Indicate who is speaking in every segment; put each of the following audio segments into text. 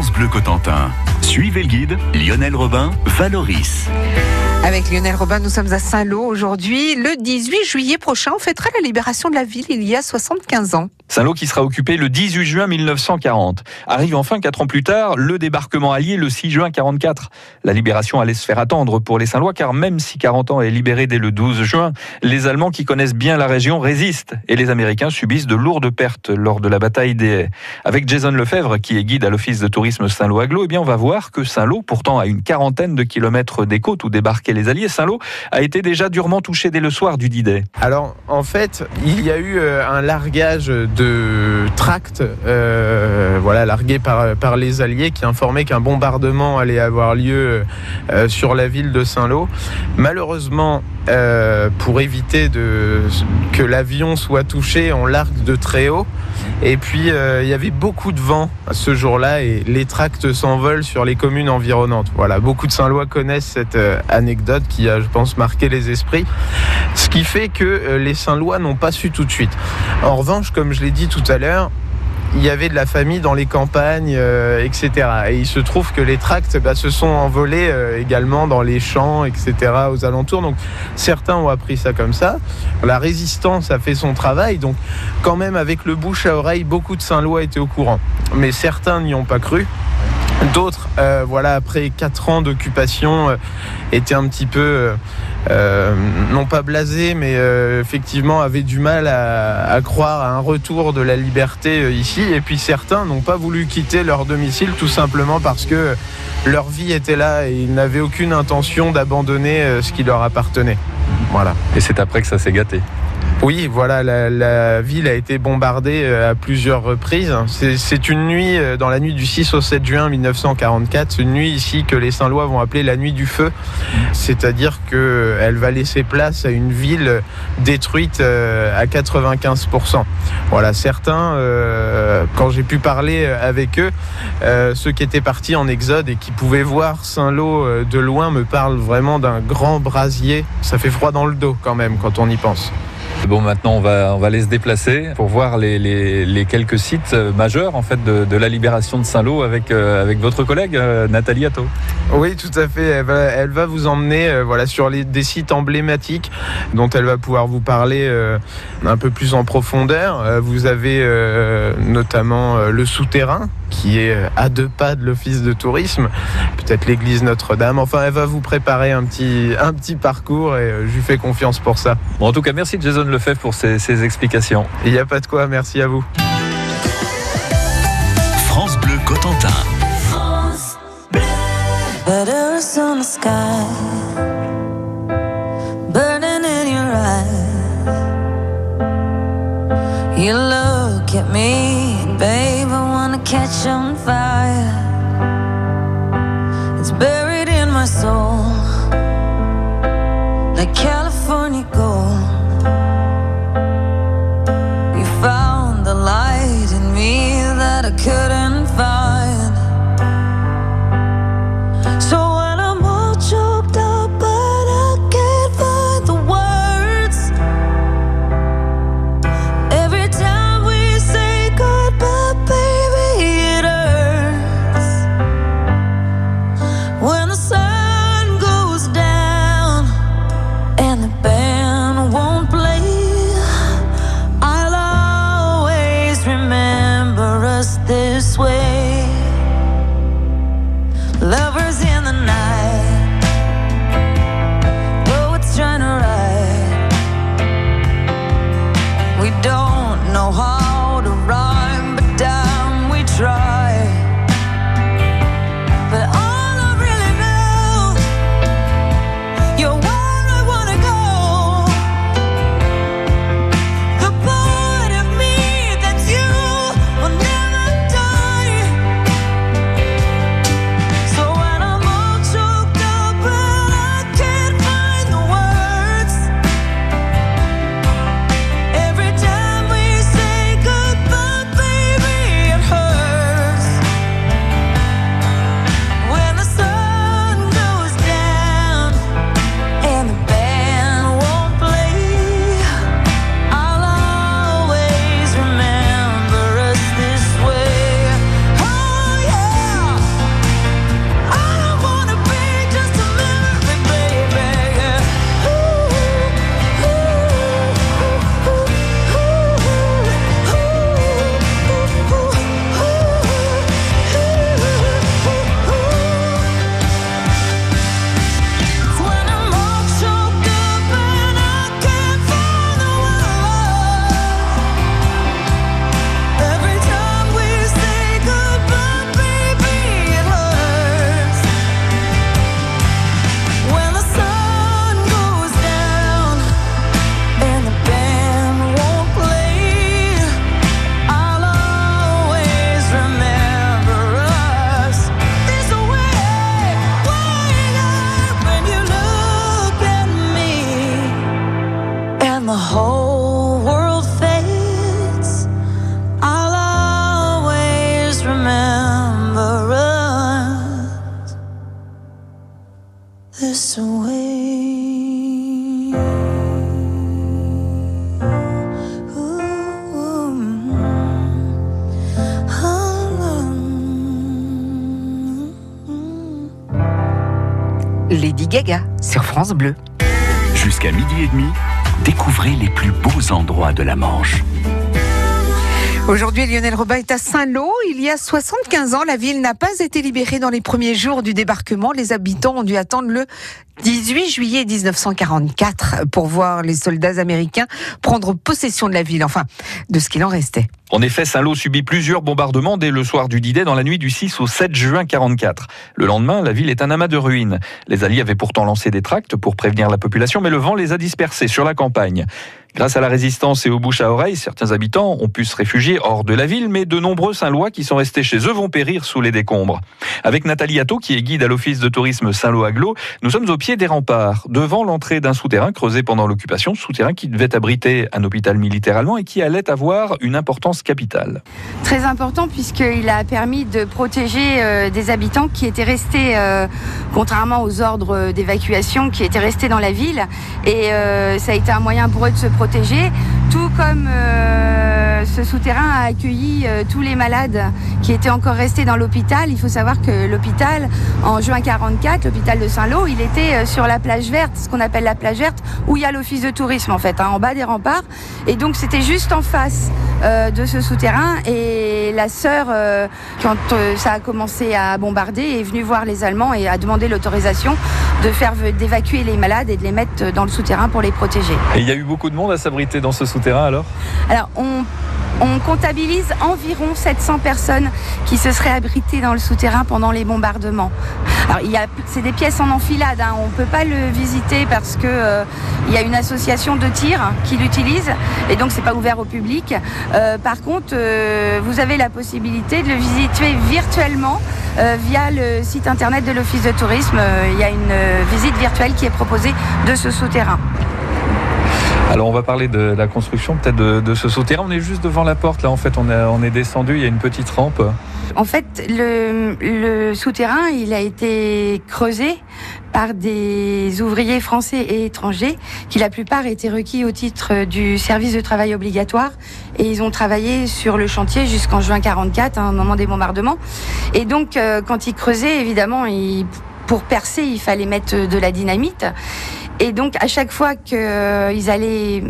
Speaker 1: Bleu Cotentin. Suivez le guide Lionel Robin, Valoris.
Speaker 2: Avec Lionel Robin, nous sommes à Saint-Lô aujourd'hui. Le 18 juillet prochain, on fêtera la libération de la ville il y a 75 ans.
Speaker 3: Saint-Lô qui sera occupé le 18 juin 1940. Arrive enfin quatre ans plus tard le débarquement allié le 6 juin 44. La libération allait se faire attendre pour les Saint-Lois car même si 40 ans est libéré dès le 12 juin, les Allemands qui connaissent bien la région résistent et les Américains subissent de lourdes pertes lors de la bataille des Avec Jason Lefebvre qui est guide à l'office de tourisme Saint-Lô Aglo, eh bien on va voir que Saint-Lô, pourtant à une quarantaine de kilomètres des côtes où débarquaient les Alliés, Saint-Lô a été déjà durement touché dès le soir du D-Day.
Speaker 4: Alors en fait, il y a eu euh, un largage de tracts, euh, voilà, largués par, les Alliés qui informaient qu'un bombardement allait avoir lieu euh, sur la ville de Saint-Lô. Malheureusement, euh, pour éviter de, que l'avion soit touché, on largue de très haut. Et puis il y avait beaucoup de vent ce jour-là et les tracts s'envolent sur les communes environnantes. Voilà, beaucoup de Saint-Lois connaissent cette anecdote qui a, je pense, marqué les esprits. Ce qui fait que les Saint-Lois n'ont pas su tout de suite. En revanche, comme je l'ai dit tout à l'heure, il y avait de la famille dans les campagnes, euh, etc. Et il se trouve que les tracts bah, se sont envolés euh, également dans les champs, etc. aux alentours. Donc certains ont appris ça comme ça. La résistance a fait son travail. Donc quand même avec le bouche à oreille, beaucoup de Saint-Lois étaient au courant. Mais certains n'y ont pas cru. D'autres, euh, voilà, après quatre ans d'occupation, euh, étaient un petit peu, euh, non pas blasés, mais effectivement avaient du mal à, à croire à un retour de la liberté ici. Et puis certains n'ont pas voulu quitter leur domicile tout simplement parce que leur vie était là et ils n'avaient aucune intention d'abandonner ce qui leur appartenait. Voilà.
Speaker 3: Et c'est après que ça s'est gâté.
Speaker 4: Oui, voilà, la, ville a été bombardée euh, à plusieurs reprises. C'est- une nuit, euh, dans la nuit du 6 au 7 juin 1944, c'est une nuit ici que les Saint-Lois vont appeler la nuit du feu. C'est-à-dire qu'elle va laisser place à une ville détruite euh, à 95%. Voilà, certains, quand j'ai pu parler avec eux, ceux qui étaient partis en exode et qui pouvaient voir Saint-Lô de loin me parlent vraiment d'un grand brasier. Ça fait froid dans le dos quand même quand on y pense.
Speaker 3: Bon, maintenant, on va, on va aller se déplacer pour voir les, les- les quelques sites euh, majeurs en fait, de, de la libération de Saint-Lô avec, euh, avec votre collègue euh, Nathalie Atto.
Speaker 4: Oui, tout à fait. Elle va, elle va vous emmener euh, voilà, sur les, des sites emblématiques dont elle va pouvoir vous parler un peu plus en profondeur. Vous avez notamment le souterrain qui est à deux pas de l'office de tourisme, peut-être l'église Notre-Dame. Enfin, elle va vous préparer un petit, un petit parcours et je lui fais confiance pour ça.
Speaker 3: Bon, en tout cas, merci Jason Lefebvre pour ces, ces explications.
Speaker 4: Il n'y a pas de quoi, merci à vous.
Speaker 1: France Bleu Cotentin.
Speaker 5: Letters on the sky, burning in your eyes. You look at me, babe, I wanna catch on fire. It's buried in my soul, like California gold.
Speaker 2: Lady Gaga sur France Bleu.
Speaker 1: Jusqu'à midi et demi, découvrez les plus beaux endroits de la Manche.
Speaker 2: Aujourd'hui, Lionel Robin est à Saint-Lô. Il y a 75 ans, la ville n'a pas été libérée dans les premiers jours du débarquement. Les habitants ont dû attendre le 18 juillet 1944 pour voir les soldats américains prendre possession de la ville, enfin, de ce qu'il en restait.
Speaker 3: En effet, Saint-Lô subit plusieurs bombardements dès le soir du D-Day dans la nuit du 6 au 7 juin 44. Le lendemain, la ville est un amas de ruines. Les Alliés avaient pourtant lancé des tracts pour prévenir la population, mais le vent les a dispersés sur la campagne. Grâce à la résistance et aux bouches à oreille, certains habitants ont pu se réfugier hors de la ville, mais de nombreux Saint-Lois qui sont restés chez eux vont périr sous les décombres. Avec Nathalie Atto, qui est guide à l'office de tourisme Saint-Lô-Aglo, nous sommes au pied des remparts, devant l'entrée d'un souterrain creusé pendant l'occupation, souterrain qui devait abriter un hôpital militaire allemand et qui allait avoir une importance capitale.
Speaker 6: Très important puisqu'il a permis de protéger euh, des habitants qui étaient restés, euh, contrairement aux ordres d'évacuation, qui étaient restés dans la ville. Et euh, ça a été un moyen pour eux de se protéger, tout comme euh, ce souterrain a accueilli euh, tous les malades qui étaient encore restés dans l'hôpital. Il faut savoir que l'hôpital, en juin 44, l'hôpital de Saint-Lô, il était euh, sur la plage verte, ce qu'on appelle la plage verte, où il y a l'office de tourisme en fait, hein, en bas des remparts. Et donc c'était juste en face de ce souterrain. Et la sœur, euh, quand euh, ça a commencé à bombarder, est venue voir les Allemands et a demandé l'autorisation de faire d'évacuer les malades et de les mettre dans le souterrain pour les protéger.
Speaker 3: Et il y a eu beaucoup de monde à s'abriter dans ce souterrain alors?
Speaker 6: Alors, on, on comptabilise environ 700 personnes qui se seraient abritées dans le souterrain pendant les bombardements. Alors, c'est des pièces en enfilade, hein, on ne peut pas le visiter parce que euh, il y a une association de tir qui l'utilise et donc c'est pas ouvert au public. Euh, par contre, euh, vous avez la possibilité de le visiter virtuellement euh, via le site internet de l'Office de tourisme. Il y a une visite virtuelle qui est proposée de ce souterrain.
Speaker 3: Alors on va parler de la construction peut-être de, ce souterrain. On est juste devant la porte là en fait, on est, descendu, il y a une petite rampe.
Speaker 6: En fait, le, souterrain, il a été creusé par des ouvriers français et étrangers qui la plupart étaient requis au titre du service de travail obligatoire et ils ont travaillé sur le chantier jusqu'en juin 44, hein, moment des bombardements. Et donc, euh, quand ils creusaient, évidemment, pour percer, il fallait mettre de la dynamite. Et donc, à chaque fois qu'ils allaient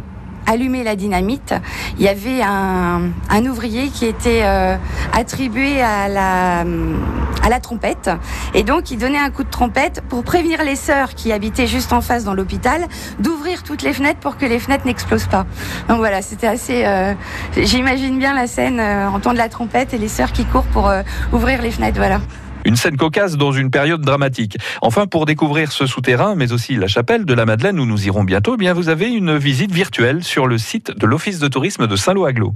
Speaker 6: allumer la dynamite, il y avait un, ouvrier qui était euh, attribué à la, trompette. Et donc, il donnait un coup de trompette pour prévenir les sœurs qui habitaient juste en face dans l'hôpital d'ouvrir toutes les fenêtres pour que les fenêtres n'explosent pas. Donc voilà, c'était assez... euh, J'imagine bien la scène, euh, entendre la trompette et les sœurs qui courent pour euh, ouvrir les fenêtres, voilà.
Speaker 3: Une scène cocasse dans une période dramatique. Enfin, pour découvrir ce souterrain, mais aussi la chapelle de la Madeleine où nous irons bientôt, eh bien vous avez une visite virtuelle sur le site de l'Office de tourisme de Saint-Lô-Aglo.